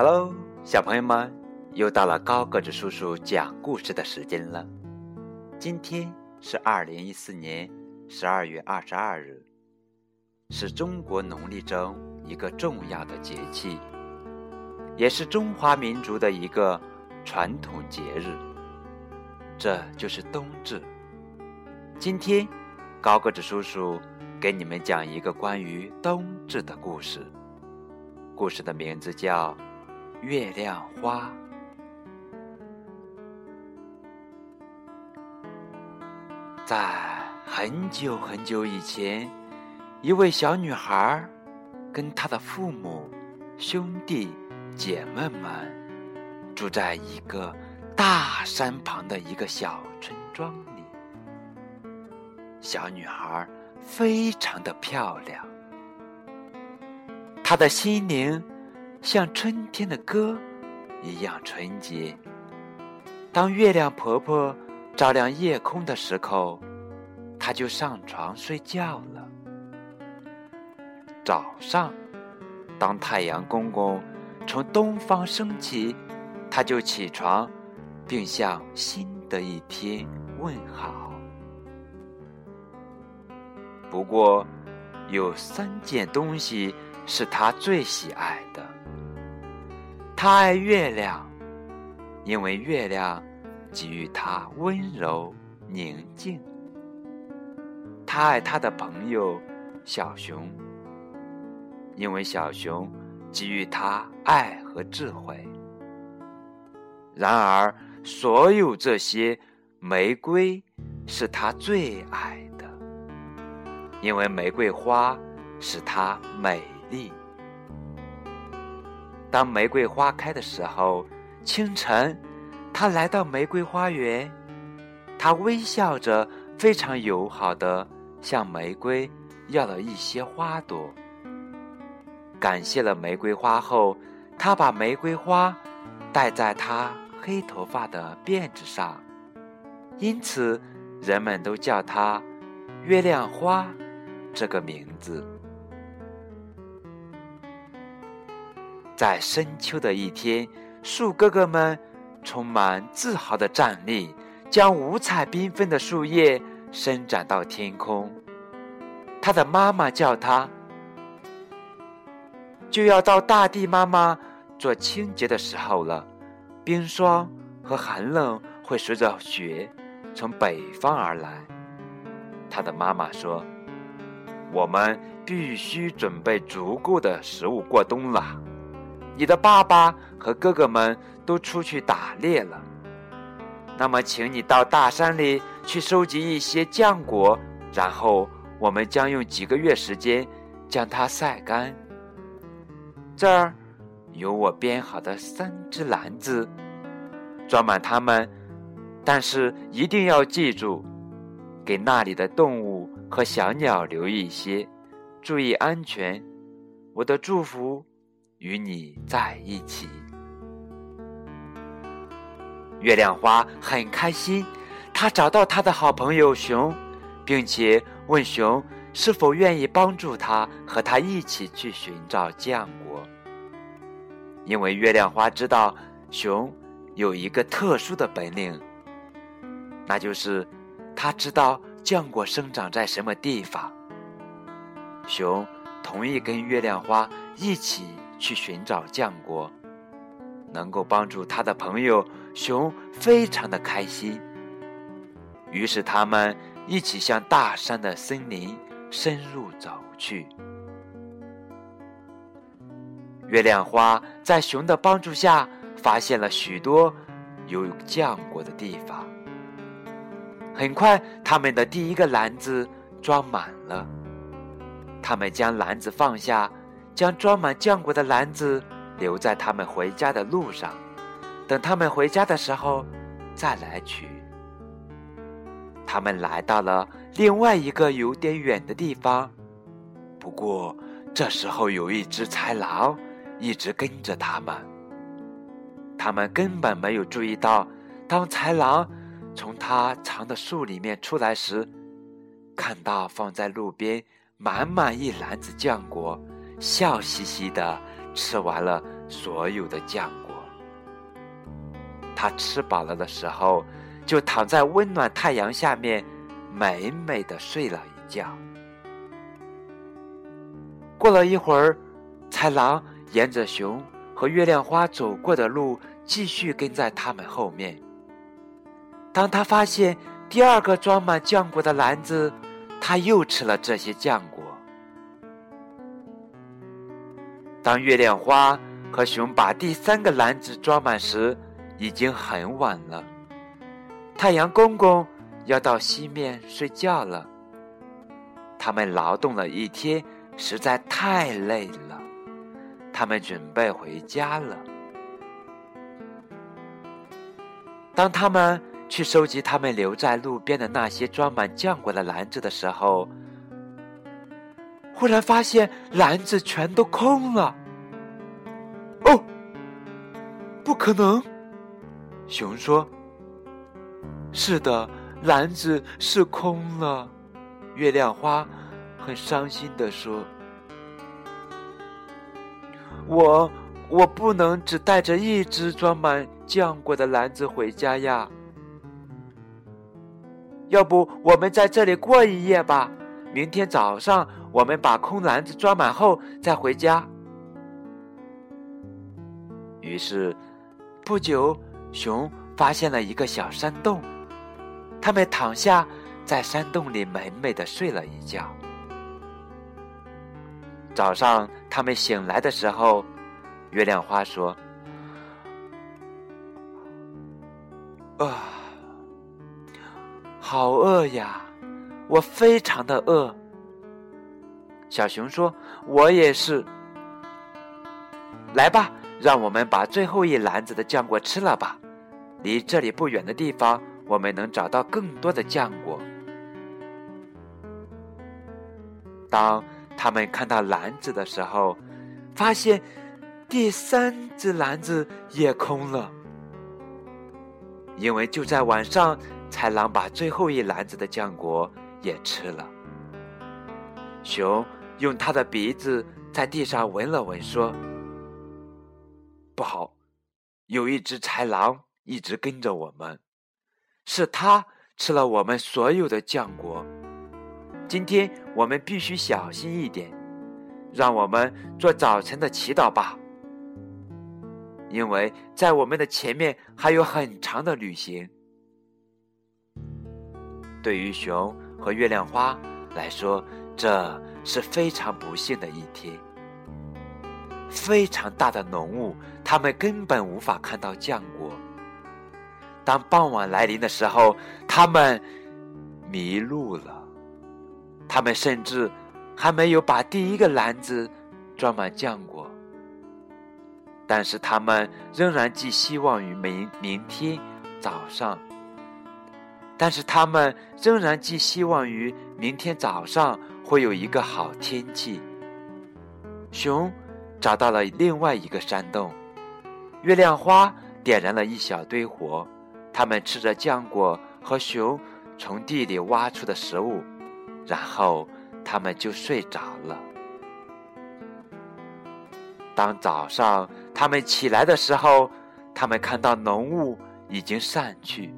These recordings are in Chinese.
Hello，小朋友们，又到了高个子叔叔讲故事的时间了。今天是二零一四年十二月二十二日，是中国农历中一个重要的节气，也是中华民族的一个传统节日。这就是冬至。今天，高个子叔叔给你们讲一个关于冬至的故事。故事的名字叫《月亮花》。在很久很久以前，一位小女孩跟她的父母、兄弟姐妹们住在一个大山旁的一个小村庄里。小女孩非常的漂亮。她的心灵像春天的歌一样纯洁。当月亮婆婆照亮夜空的时候，她就上床睡觉了。早上，当太阳公公从东方升起，他就起床，并向新的一天问好。不过，有三件东西。是他最喜爱的。他爱月亮，因为月亮给予他温柔宁静。他爱他的朋友小熊，因为小熊给予他爱和智慧。然而，所有这些，玫瑰是他最爱的，因为玫瑰花使他美。丽。当玫瑰花开的时候，清晨，他来到玫瑰花园，他微笑着，非常友好的向玫瑰要了一些花朵。感谢了玫瑰花后，他把玫瑰花戴在他黑头发的辫子上，因此人们都叫他“月亮花”这个名字。在深秋的一天，树哥哥们充满自豪的站立，将五彩缤纷的树叶伸展到天空。他的妈妈叫他，就要到大地妈妈做清洁的时候了。冰霜和寒冷会随着雪从北方而来。他的妈妈说：“我们必须准备足够的食物过冬了。”你的爸爸和哥哥们都出去打猎了，那么，请你到大山里去收集一些浆果，然后我们将用几个月时间将它晒干。这儿有我编好的三只篮子，装满它们，但是一定要记住，给那里的动物和小鸟留一些，注意安全。我的祝福。与你在一起，月亮花很开心。他找到他的好朋友熊，并且问熊是否愿意帮助他和他一起去寻找浆果。因为月亮花知道熊有一个特殊的本领，那就是他知道浆果生长在什么地方。熊同意跟月亮花一起。去寻找浆果，能够帮助他的朋友熊，非常的开心。于是他们一起向大山的森林深入走去。月亮花在熊的帮助下，发现了许多有浆果的地方。很快，他们的第一个篮子装满了。他们将篮子放下。将装满浆果的篮子留在他们回家的路上，等他们回家的时候再来取。他们来到了另外一个有点远的地方，不过这时候有一只豺狼一直跟着他们。他们根本没有注意到，当豺狼从他藏的树里面出来时，看到放在路边满满一篮子浆果。笑嘻嘻的吃完了所有的浆果。他吃饱了的时候，就躺在温暖太阳下面，美美的睡了一觉。过了一会儿，豺狼沿着熊和月亮花走过的路，继续跟在他们后面。当他发现第二个装满浆果的篮子，他又吃了这些浆果。当月亮花和熊把第三个篮子装满时，已经很晚了。太阳公公要到西面睡觉了。他们劳动了一天。实在太累了，他们准备回家了。当他们去收集他们留在路边的那些装满浆果的篮子的时候，忽然发现篮子全都空了。可能！熊说：“是的，篮子是空了。”月亮花。很伤心的说：“我我不能只带着一只装满浆果的篮子回家呀。要不我们在这里过一夜吧？明天早上我们把空篮子装满后再回家。”于是，不久，熊发现了一个小山洞，他们躺下，在山洞里美美的睡了一觉。早上，他们醒来的时候，月亮花说：“啊，好饿呀，我非常的饿。”小熊说：“我也是。”来吧，让我们把最后一篮子的浆果吃了吧。离这里不远的地方，我们能找到更多的浆果。当。他们看到篮子的时候，发现第三只篮子也空了，因为就在晚上，豺狼把最后一篮子的浆果也吃了。熊用他的鼻子在地上闻了闻，说：“不好，有一只豺狼一直跟着我们，是他吃了我们所有的浆果。”今天我们必须小心一点，让我们做早晨的祈祷吧，因为在我们的前面还有很长的旅行。对于熊和月亮花来说，这是非常不幸的一天。非常大的浓雾，他们根本无法看到浆果。当傍晚来临的时候，他们迷路了。他们甚至还没有把第一个篮子装满浆果，但是他们仍然寄希望于明明天早上。但是他们仍然寄希望于明天早上会有一个好天气。熊找到了另外一个山洞，月亮花点燃了一小堆火，他们吃着浆果和熊从地里挖出的食物。然后他们就睡着了。当早上他们起来的时候，他们看到浓雾已经散去，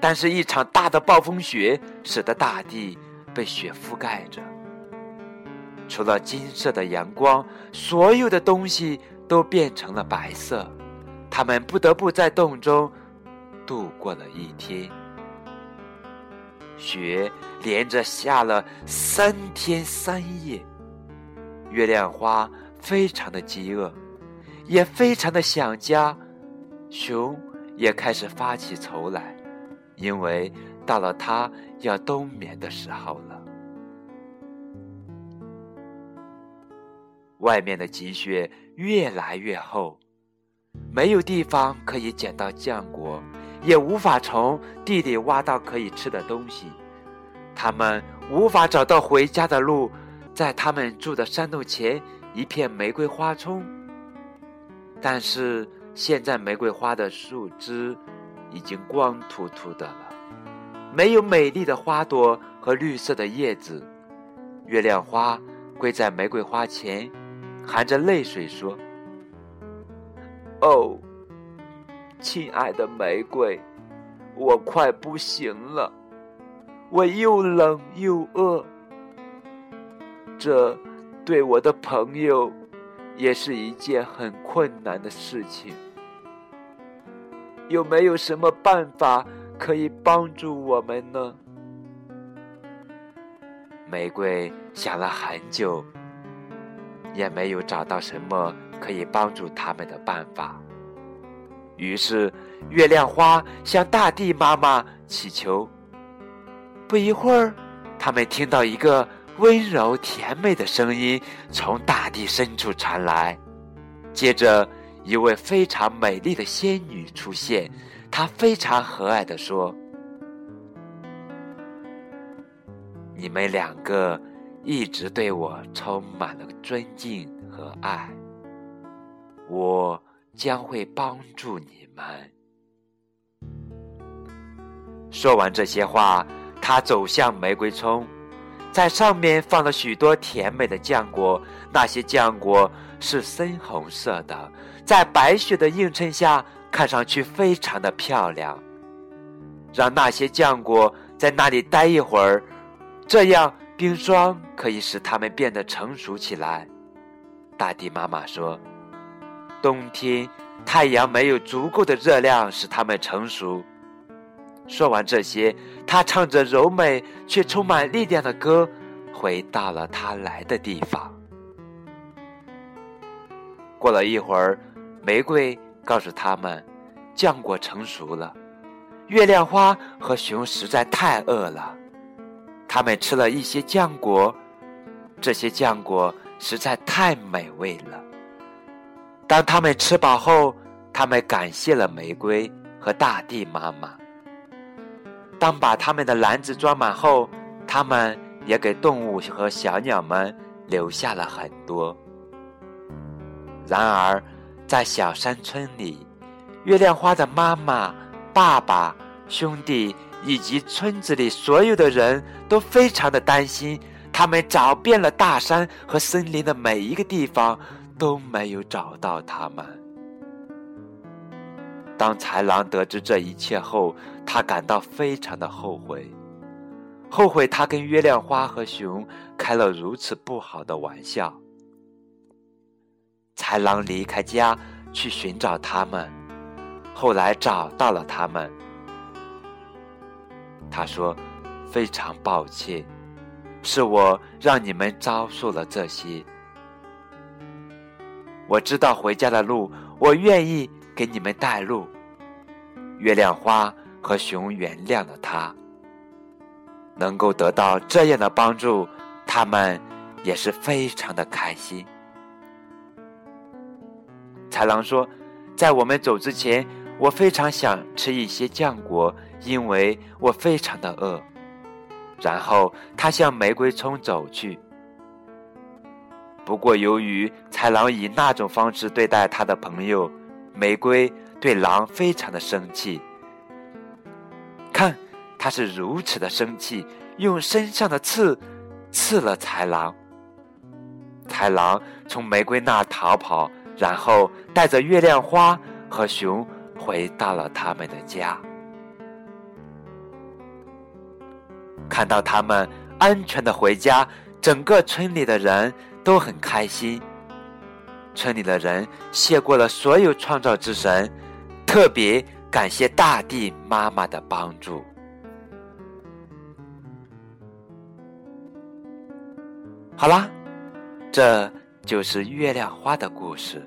但是一场大的暴风雪使得大地被雪覆盖着。除了金色的阳光，所有的东西都变成了白色。他们不得不在洞中度过了一天。雪连着下了三天三夜，月亮花非常的饥饿，也非常的想家，熊也开始发起愁来，因为到了它要冬眠的时候了。外面的积雪越来越厚，没有地方可以捡到浆果。也无法从地里挖到可以吃的东西，他们无法找到回家的路。在他们住的山洞前，一片玫瑰花丛，但是现在玫瑰花的树枝已经光秃秃的了，没有美丽的花朵和绿色的叶子。月亮花跪在玫瑰花前，含着泪水说：“哦，亲爱的玫瑰，我快不行了，我又冷又饿，这对我的朋友也是一件很困难的事情。有没有什么办法可以帮助我们呢？玫瑰想了很久，也没有找到什么可以帮助他们的办法。于是，月亮花向大地妈妈祈求。不一会儿，他们听到一个温柔甜美的声音从大地深处传来，接着。一位非常美丽的仙女出现，她非常和蔼地说：“你们两个一直对我充满了尊敬和爱，我将会帮助你们。”说完这些话，他走向玫瑰丛，在上面放了许多甜美的浆果，那些浆果是深红色的。在白雪的映衬下，看上去非常的漂亮。让那些浆果在那里待一会儿，这样冰霜可以使它们变得成熟起来。大地妈妈说：“冬天太阳没有足够的热量使它们成熟。”说完这些，她唱着柔美却充满力量的歌，回到了她来的地方。过了一会儿。玫瑰告诉他们，浆果成熟了。月亮花和熊实在太饿了，他们吃了一些浆果，这些浆果实在太美味了。当他们吃饱后，他们感谢了玫瑰和大地妈妈。当把他们的篮子装满后，他们也给动物和小鸟们留下了很多。然而。在小山村里，月亮花的妈妈、爸爸、兄弟以及村子里所有的人都非常的担心。他们找遍了大山和森林的每一个地方，都没有找到他们。当豺狼得知这一切后，他感到非常的后悔，后悔他跟月亮花和熊开了如此不好的玩笑。豺狼离开家去寻找他们，后来找到了他们。他说：“非常抱歉，是我让你们遭受了这些。我知道回家的路，我愿意给你们带路。”月亮花和熊原谅了他，能够得到这样的帮助，他们也是非常的开心。豺狼说：“在我们走之前，我非常想吃一些浆果，因为我非常的饿。”然后他向玫瑰村走去。不过，由于豺狼以那种方式对待他的朋友，玫瑰对狼非常的生气。看，他是如此的生气，用身上的刺刺了豺狼。豺狼从玫瑰那逃跑。然后带着月亮花和熊回到了他们的家。看到他们安全的回家，整个村里的人都很开心。村里的人谢过了所有创造之神，特别感谢大地妈妈的帮助。好啦，这。就是月亮花的故事。